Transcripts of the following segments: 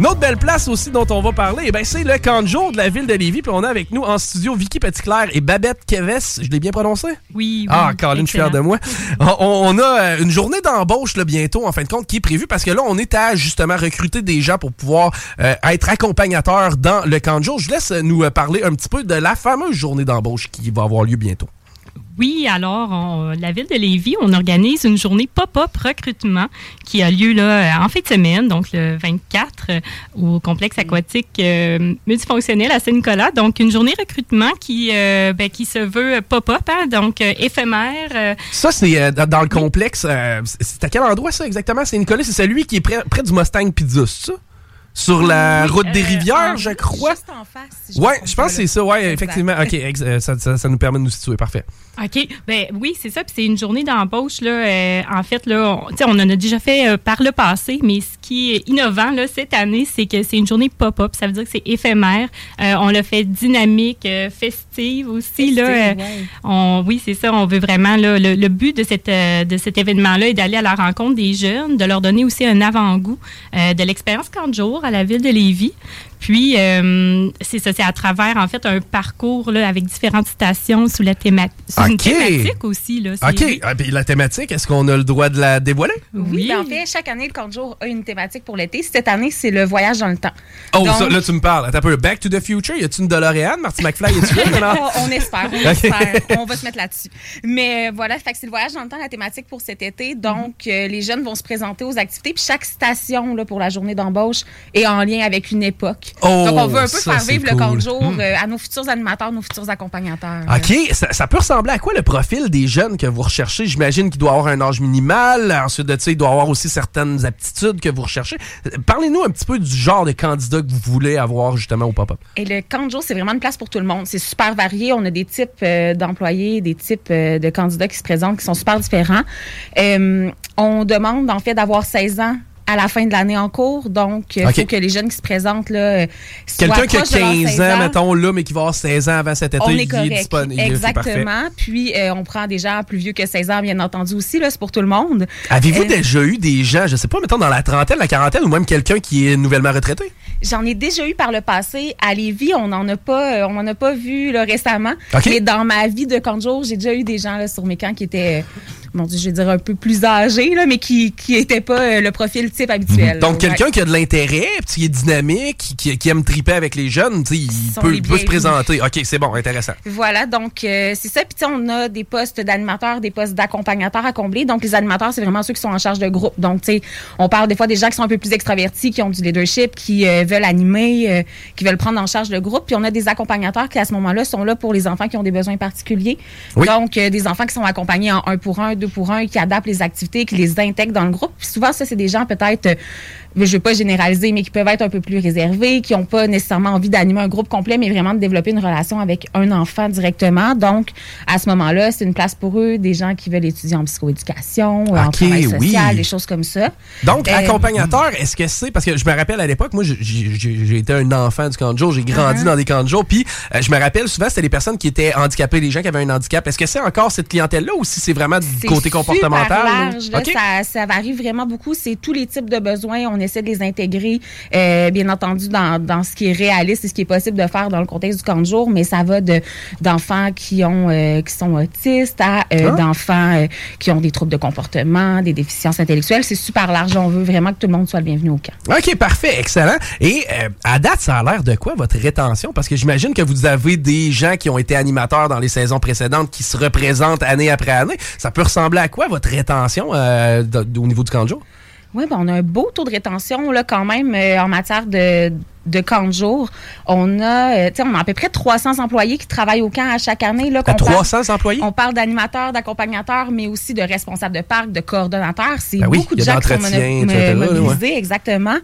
Une autre belle place aussi dont on va parler, eh ben, c'est le camp de jour de la ville de Lévis. Puis on a avec nous en studio Vicky Petitclerc et Babette Keves. Je l'ai bien prononcé? Oui, oui. Ah, Caroline, je suis fier excellent. de moi. On, on a euh, une journée d'embauche bientôt, en fin de compte, qui est prévue parce que là, on est à justement recruter des gens pour pouvoir euh, être accompagnateurs dans le camp de jour. Je vous laisse nous euh, parler un petit peu de la fameuse journée d'embauche qui va avoir lieu bientôt. Oui, alors, la ville de Lévis, on organise une journée pop-up recrutement qui a lieu là, en fin de semaine, donc le 24, euh, au complexe aquatique euh, multifonctionnel à Saint-Nicolas. Donc, une journée recrutement qui, euh, ben, se veut pop-up, hein, donc éphémère. Ça, c'est dans le complexe. c'est- à quel endroit, ça, exactement? C'est Nicolas, c'est celui qui est près, du Mustang Pizza, ça? Sur la Oui, route des euh, Rivières, je crois. Juste en face. si je Ouais, je pense que c'est là. ça, ouais, Exact. effectivement. OK, ex- euh, ça, ça- ça nous permet de nous situer, parfait. OK. Ben oui, c'est ça. Puis c'est une journée d'embauche. Là, euh, en fait, là, on, tu sais, on en a déjà fait euh, par le passé, mais ce qui est innovant là, cette année, c'est que c'est une journée pop-up. Ça veut dire que c'est éphémère. Euh, on l'a fait dynamique, euh, festive aussi. là, Festive, Euh, ouais. on, oui, c'est ça. On veut vraiment. Là, le, le but de, cette, de cet événement-là est d'aller à la rencontre des jeunes, de leur donner aussi un avant-goût euh, de l'expérience 40 jours à la ville de Lévis. Puis, euh, c'est ça, c'est à travers, en fait, un parcours là, avec différentes stations sous, la théma sous une OK. thématique aussi. Là, OK, ah, puis la thématique, est-ce qu'on a le droit de la dévoiler? Oui, ben, en fait, chaque année, le camp de jour a une thématique pour l'été. Cette année, c'est le voyage dans le temps. Oh, Donc- ça, là, tu me parles. Attends un peu. Back to the Future, y a-tu une DeLorean? Marty McFly, est-tu là? maintenant? on espère, on espère. On va se mettre là-dessus. Mais euh, voilà, fait que c'est le voyage dans le temps, la thématique pour cet été. Donc, euh, les jeunes vont se présenter aux activités. Puis chaque station là, pour la journée d'embauche est en lien avec une époque. Oh, Donc, on veut un peu ça, faire vivre le camp de cool. jour Mm. euh, à nos futurs animateurs, nos futurs accompagnateurs. OK, ça, ça peut ressembler à quoi le profil des jeunes que vous recherchez? J'imagine qu'il doit avoir un âge minimal. Ensuite de ça, il doit avoir aussi certaines aptitudes que vous recherchez. Parlez-nous un petit peu du genre de candidat que vous voulez avoir justement au pop-up. Et le camp de jour, c'est vraiment une place pour tout le monde. C'est super varié. On a des types euh, d'employés, des types euh, de candidats qui se présentent qui sont super différents. Euh, on demande en fait d'avoir 16 ans à la fin de l'année en cours. Donc, il OK. faut que les jeunes qui se présentent là, euh, soient Quelqu'un qui a proches de leurs 15 16 ans, mettons, là, mais qui va avoir 16 ans avant cet été, on est correct. disponible. Exactement. Puis, euh, on prend des gens plus vieux que 16 ans, bien entendu aussi. Là, c'est pour tout le monde. Avez-vous Euh, déjà eu des gens, je sais pas, mettons dans la trentaine, la quarantaine, ou même quelqu'un qui est nouvellement retraité? J'en ai déjà eu par le passé à Lévis. On n'en a pas, euh, on en a pas vu là, récemment. Mais dans ma vie de camp de jour, j'ai déjà eu des gens là, sur mes camps qui étaient euh, mon Dieu, je vais dire un peu plus âgés, là, mais qui n'étaient pas euh, le profil type habituel. Donc, quelqu'un ouais. qui a de l'intérêt, qui est dynamique, qui, qui aime triper avec les jeunes, il peut, peut se présenter. OK, c'est bon, intéressant. Voilà, donc euh, c'est ça. Puis on a des postes d'animateurs, des postes d'accompagnateurs à combler. Donc les animateurs, c'est vraiment ceux qui sont en charge de groupe. Donc tu sais, on parle des fois des gens qui sont un peu plus extravertis, qui ont du leadership, qui euh, veulent animer, qui veulent prendre en charge le groupe. Puis on a des accompagnateurs qui à ce moment-là sont là pour les enfants qui ont des besoins particuliers. Oui. Donc des enfants qui sont accompagnés en un pour un, deux pour un, qui adaptent les activités, qui les intègrent dans le groupe. Puis souvent ça, c'est des gens peut-être je veux pas généraliser, mais qui peuvent être un peu plus réservés, qui n'ont pas nécessairement envie d'animer un groupe complet, mais vraiment de développer une relation avec un enfant directement. Donc, à ce moment-là, c'est une place pour eux, des gens qui veulent étudier en psychoéducation, euh, en travail social, oui. des choses comme ça. Donc, Euh, accompagnateur, est-ce que c'est. Parce que je me rappelle à l'époque, moi, j'ai- été un enfant du camp de jour, j'ai grandi Uh-huh. dans des camps de jour, puis euh, je me rappelle souvent, c'était les personnes qui étaient handicapées, les gens qui avaient un handicap. Est-ce que c'est encore cette clientèle-là ou si c'est vraiment du côté comportemental? large, là. Ça, ça varie vraiment beaucoup. C'est tous les types de besoins. On essaie de les intégrer, euh, bien entendu, dans, dans ce qui est réaliste et ce qui est possible de faire dans le contexte du camp de jour. Mais ça va de d'enfants qui ont euh, qui sont autistes à euh, Ah. d'enfants qui ont des troubles de comportement, des déficiences intellectuelles. C'est super large. On veut vraiment que tout le monde soit le bienvenu au camp. OK, parfait, excellent. Et à date, ça a l'air de quoi votre rétention? Parce que j'imagine que vous avez des gens qui ont été animateurs dans les saisons précédentes qui se représentent année après année. Ça peut ressembler à quoi votre rétention euh, au niveau du camp de jour? Oui, ben, on a un beau taux de rétention là, quand même euh, en matière de, de camp de jour. On a, euh, tu sais, on a à peu près 300 employés qui travaillent au camp à chaque année. Là, À qu'on parle- 300 employés? On parle d'animateurs, d'accompagnateurs, mais aussi de responsables de parc, de coordonnateurs. C'est Ben oui, beaucoup de gens qui sont ouais. mobilisés, exactement.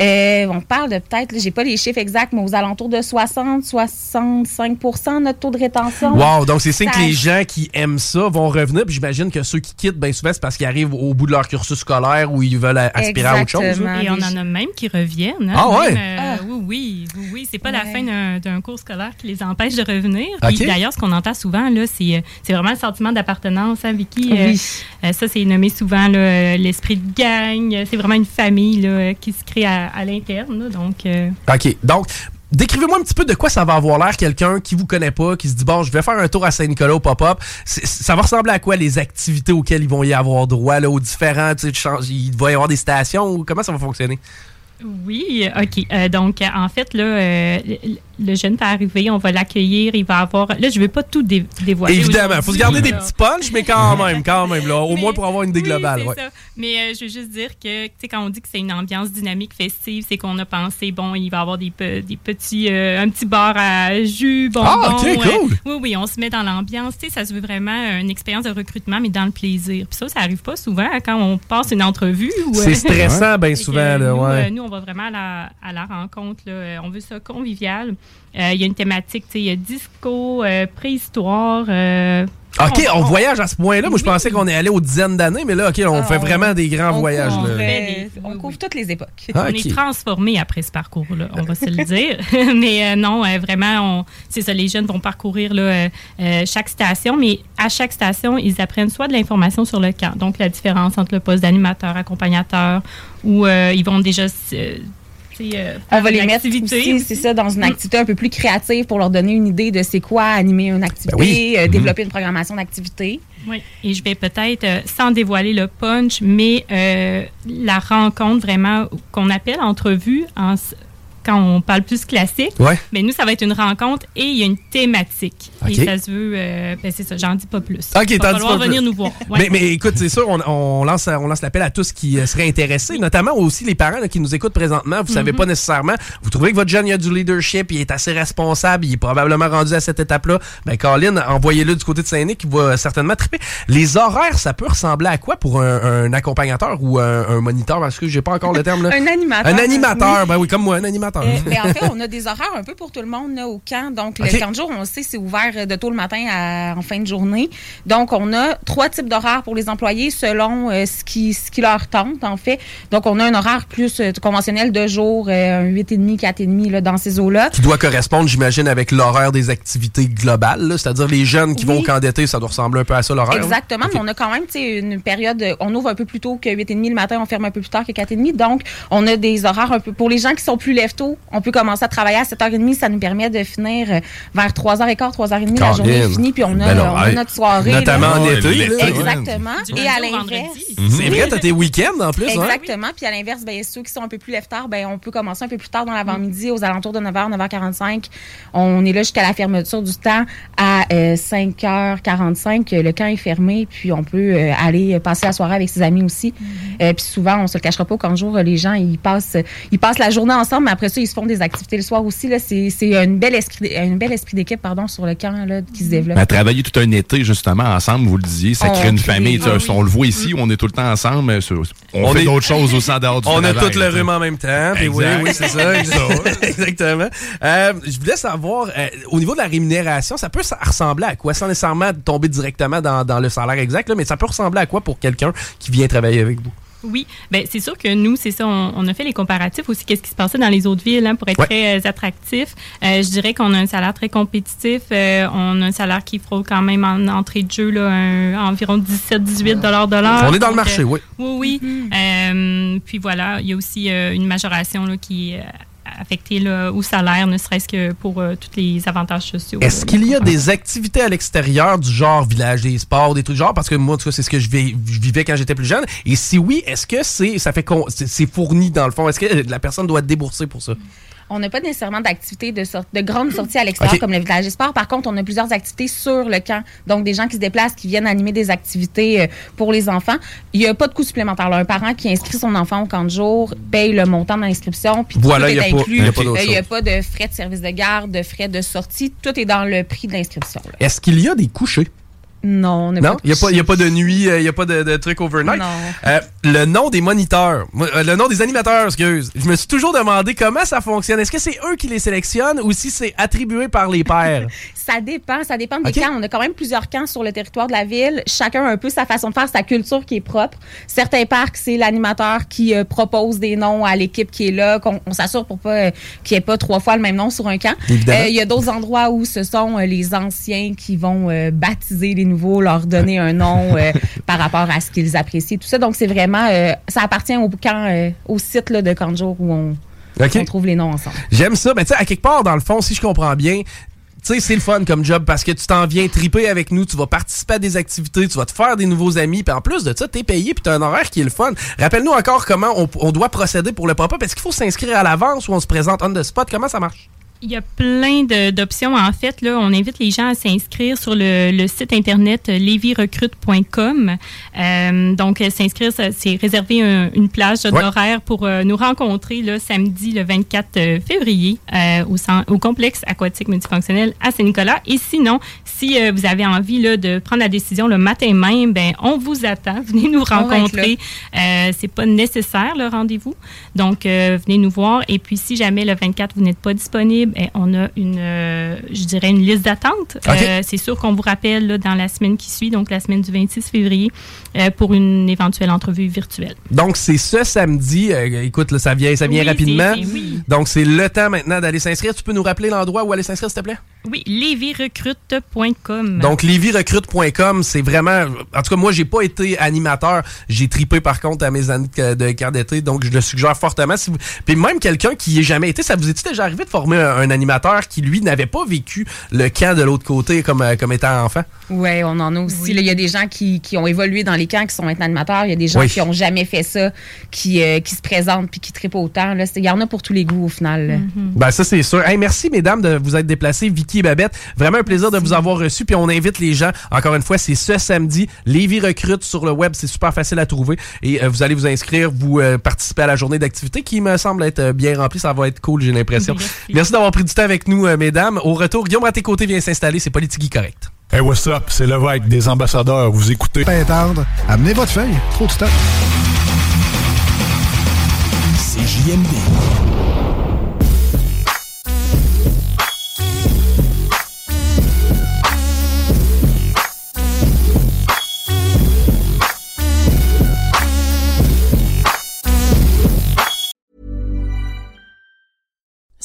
Euh, on parle de peut-être, j'ai pas les chiffres exacts, mais aux alentours de 60, 65 de notre taux de rétention. Wow, donc c'est signe Ça- que les gens qui aiment ça vont revenir. Puis j'imagine que ceux qui quittent, bien souvent, c'est parce qu'ils arrivent au bout de leur cursus scolaire ou ils veulent aspirer à autre chose. Exactement. Et on en a même qui reviennent. hein. Ah ouais? Même, euh, Ah. Oui, oui. C'est pas la fin d'un- cours scolaire qui les empêche de revenir. Puis. D'ailleurs, ce qu'on entend souvent, là, c'est euh, c'est vraiment le sentiment d'appartenance, hein, Vicky? Euh, Oui. euh, ça, c'est nommé souvent l'esprit de gang. C'est vraiment une famille là, qui se crée à, à l'interne. Donc, euh, OK. Donc, décrivez-moi un petit peu de quoi ça va avoir l'air quelqu'un qui vous connaît pas, qui se dit, bon, je vais faire un tour à Saint-Nicolas au pop-up. Ça va ressembler à quoi les activités auxquelles ils vont y avoir droit, là, aux différents, tu sais, il va y avoir des stations ou comment ça va fonctionner? Oui, OK. Euh, donc, en fait, là, euh, le- jeune peut arriver, on va l'accueillir, il va avoir... Là, je ne veux pas tout dé- dévoiler. Évidemment, il faut se garder des petits punchs, mais quand même, quand même, là, au Mais- moins pour avoir une idée oui, globale. c'est ouais. ça. Mais euh, je veux juste dire que, tu sais, quand on dit que c'est une ambiance dynamique, festive, c'est qu'on a pensé, bon, il va y avoir des, pe- des petits, euh, un petit bar à jus, bonbons. Ah, ok, euh, cool. oui, oui, on se met dans l'ambiance. Tu sais, ça se veut vraiment une expérience de recrutement, mais dans le plaisir. Puis ça, ça arrive pas souvent hein, quand on passe une entrevue. C'est stressant, bien que, souvent, là, nous, ouais. nous, on va vraiment à la, à la rencontre. là. On veut ça convivial. Euh, Il y a une thématique, tu sais, il y a disco, euh, préhistoire. euh, OK, on, on- voyage à ce point-là. Moi, je Oui. pensais qu'on est allé aux dizaines d'années, mais là, OK, on Ah, fait on- vraiment des grands on voyages. couvre, là. Oui, on oui, couvre oui. toutes les époques. Ah, On est transformé après ce parcours-là, on va se le dire. mais euh, non, euh, vraiment, on- c'est ça, les jeunes vont parcourir là, euh, euh, chaque station, mais à chaque station, ils apprennent soit de l'information sur le camp, donc la différence entre le poste d'animateur, accompagnateur, ou euh, ils vont déjà... euh, On va les mettre aussi, c'est ça, dans une Mm. activité un peu plus créative pour leur donner une idée de c'est quoi animer une activité, Ben oui. euh, Mhm. développer une programmation d'activité. Oui, et je vais peut-être, euh, sans dévoiler le punch, mais euh, la rencontre vraiment qu'on appelle entrevue en quand on parle plus classique, Ouais. mais nous, ça va être une rencontre et il y a une thématique. Et ça se veut, euh, ben c'est ça, j'en dis pas plus. OK, Il va falloir pas venir plus. nous voir. Ouais. Mais, mais écoute, c'est sûr, on, on lance, on lance l'appel à tous qui euh, seraient intéressés, notamment aussi les parents là, qui nous écoutent présentement. Vous Mm-hmm. savez pas nécessairement, vous trouvez que votre jeune il a du leadership, il est assez responsable, il est probablement rendu à cette étape-là. Ben, Colin, envoyez-le du côté de Saint-Nic, il va certainement triper. Les horaires, ça peut ressembler à quoi pour un, un accompagnateur ou un, un moniteur? Parce que j'ai pas encore le terme là. Un animateur. Un animateur, ben oui, comme moi, un animateur. Euh, mais en fait, on a des horaires un peu pour tout le monde là, au camp. Donc, OK. le camp de jour, on le sait, c'est ouvert euh, de tôt le matin à, en fin de journée. Donc, on a trois types d'horaires pour les employés selon euh, ce, qui, ce qui leur tente, en fait. Donc, on a un horaire plus euh, conventionnel de jour, un 8,5, 4,5 là, dans ces eaux-là. qui doit correspondre, j'imagine, avec l'horaire des activités globales. C'est-à-dire les jeunes qui Oui. vont au camp d'été, ça doit ressembler un peu à ça l'horaire. Exactement, mais on a quand même une période, on ouvre un peu plus tôt que 8h30 le matin, on ferme un peu plus tard que 4h30. Donc, on a des horaires un peu, pour les gens qui sont plus lève tôt. On peut commencer à travailler à 7h30. Ça nous permet de finir euh, vers 3h15, 3h30. La journée est finie, puis on a, Ben non, on a hey, notre soirée. là. Notamment en été. là. Exactement. Du Et à l'inverse. vendredi. C'est vrai, t'as tes week-ends en plus, hein? Exactement. Puis à l'inverse, ben, ceux qui sont un peu plus lève-tard, ben, on peut commencer un peu plus tard dans l'avant-midi, aux alentours de 9h, 9h45. On est là jusqu'à la fermeture du temps à euh, 5h45. Le camp est fermé, puis on peut euh, aller passer la soirée avec ses amis aussi. Euh, puis souvent, on se le cachera pas, quand jour, les gens, ils passent, ils passent la journée ensemble, mais après ça, ils se font des activités le soir aussi. Là, c'est, c'est un bel esprit, esprit d'équipe, pardon, sur le camp là, qui se développe. À travailler tout un été, justement, ensemble, vous le disiez, ça On crée une crée- famille. ah tu sais, On le voit ici, on est tout le temps ensemble, mais on, On fait est- d'autres choses aussi en dehors du On a travail, tout le rhume en même temps. puis oui, oui, c'est ça. Exactement. Euh, je voulais savoir, euh, au niveau de la rémunération, ça peut ressembler à quoi? Sans nécessairement tomber directement dans, dans le salaire exact, là, mais ça peut ressembler à quoi pour quelqu'un qui vient travailler avec vous? Oui, ben c'est sûr que nous, c'est ça, on, on a fait les comparatifs aussi, qu'est-ce qui se passait dans les autres villes hein, pour être Ouais. très euh, attractif. Euh, je dirais qu'on a un salaire très compétitif. euh, on a un salaire qui frôle quand même en entrée de jeu là, un- environ 17-18 dollars de l'heure. On est dans le Donc, marché, euh, oui. Oui, oui. Euh, puis voilà, il y a aussi euh, une majoration là, qui est affectée là, au salaire, ne serait-ce que pour euh, tous les avantages sociaux. Est-ce qu'il y a des activités à l'extérieur du genre village des sports, des trucs genre? Parce que moi, en tout cas, c'est ce que je, vi- je vivais quand j'étais plus jeune. Et si oui, est-ce que c'est ça fait c'est fourni dans le fond? Est-ce que la personne doit débourser pour ça? On n'a pas nécessairement d'activités de, sort- de grandes sorties à l'extérieur comme le village des sports. Par contre, on a plusieurs activités sur le camp. Donc, des gens qui se déplacent, qui viennent animer des activités euh, pour les enfants. Il n'y a pas de coût supplémentaire. là. Un parent qui inscrit son enfant au camp de jour paye le montant de l'inscription. Puis Voilà, tout il y a est pas- inclus. il y a pas Euh, n'y a pas de frais de service de garde, de frais de sortie. Tout est dans le prix de l'inscription. Est-ce qu'il y a des couchers? Non, on Non, pas il n'y a, pas- y a pas de nuit, euh, il n'y a pas de, de truc overnight? Non. Euh, le nom des moniteurs, euh, le nom des animateurs, excuse. Je me suis toujours demandé comment ça fonctionne. Est-ce que c'est eux qui les sélectionnent ou si c'est attribué par les pairs? Ça dépend, ça dépend des camps. On a quand même plusieurs camps sur le territoire de la ville. Chacun a un peu sa façon de faire, sa culture qui est propre. Certains parcs, c'est l'animateur qui euh, propose des noms à l'équipe qui est là, qu'on on s'assure pour pas euh, qu'il n'y ait pas trois fois le même nom sur un camp. Euh, Il y a d'autres endroits où ce sont euh, les anciens qui vont euh, baptiser les nouveaux, leur donner un nom euh, par rapport à ce qu'ils apprécient, tout ça. Donc c'est vraiment, euh, ça appartient au camp, euh, au site là, de jour où on, on trouve les noms ensemble. J'aime ça. Mais tu sais, à quelque part, dans le fond, si je comprends bien, tu sais, c'est le fun comme job parce que tu t'en viens triper avec nous, tu vas participer à des activités, tu vas te faire des nouveaux amis, puis en plus de ça, t'es payé, puis t'as un horaire qui est le fun. Rappelle-nous encore comment on, on doit procéder pour le pop-up. Est-ce qu'il faut s'inscrire à l'avance ou on se présente on the spot? Comment ça marche? Il y a plein de- d'options. En fait, là, on invite les gens à s'inscrire sur le, le site internet euh, levirecrute.com. Euh, donc, euh, s'inscrire, c'est réserver un- une plage Ouais. d'horaire pour euh, nous rencontrer le samedi, le 24 euh, février, euh, au, au complexe aquatique multifonctionnel à Saint-Nicolas. Et sinon, si euh, vous avez envie là, de prendre la décision le matin même, ben, on vous attend. Venez nous rencontrer. Euh, c'est pas nécessaire le rendez-vous. Donc, euh, venez nous voir. Et puis, si jamais le 24, vous n'êtes pas disponible, eh, on a une, euh, je dirais, une liste d'attente. Euh, c'est sûr qu'on vous rappelle là, dans la semaine qui suit, donc la semaine du 26 février, euh, pour une éventuelle entrevue virtuelle. Donc, c'est ce samedi. Écoute, là, ça vient, ça vient Oui, rapidement. oui. Donc, c'est le temps maintenant d'aller s'inscrire. Tu peux nous rappeler l'endroit où aller s'inscrire, s'il te plaît? Oui, levirecrute.com. Donc, levirecrute.com, c'est vraiment. En tout cas, moi, j'ai pas été animateur. J'ai tripé, par contre, à mes années de camp d'été. Donc, je le suggère fortement. Si vous... Puis, même quelqu'un qui y ait jamais été, ça vous est déjà arrivé de former un, un animateur qui, lui, n'avait pas vécu le camp de l'autre côté comme, euh, comme étant enfant? Oui, on en a aussi. Oui. là. Il y a des gens qui, qui ont évolué dans les camps, qui sont maintenant animateurs. Il y a des gens Oui. qui ont jamais fait ça, qui, euh, qui se présentent puis qui trippent autant. là. C'est- Il y en a pour tous les goûts au final. là. Ben ça c'est sûr. Hey, merci mesdames de vous être déplacées, Vicky et Babette. Vraiment un plaisir de vous avoir reçu. Puis on invite les gens. Encore une fois, c'est ce samedi. Lévis recrute sur le web, c'est super facile à trouver. Et euh, vous allez vous inscrire, vous euh, participer à la journée d'activité qui me semble être euh, bien remplie. Ça va être cool, j'ai l'impression. Merci. Merci d'avoir pris du temps avec nous, euh, mesdames. Au retour, Guillaume à tes côtés vient s'installer. C'est Politique correct. Hey, what's up? C'est Lévesque des ambassadeurs. Vous écoutez. Pas tendre. Amenez votre feuille. Trop de stock. C'est JMD.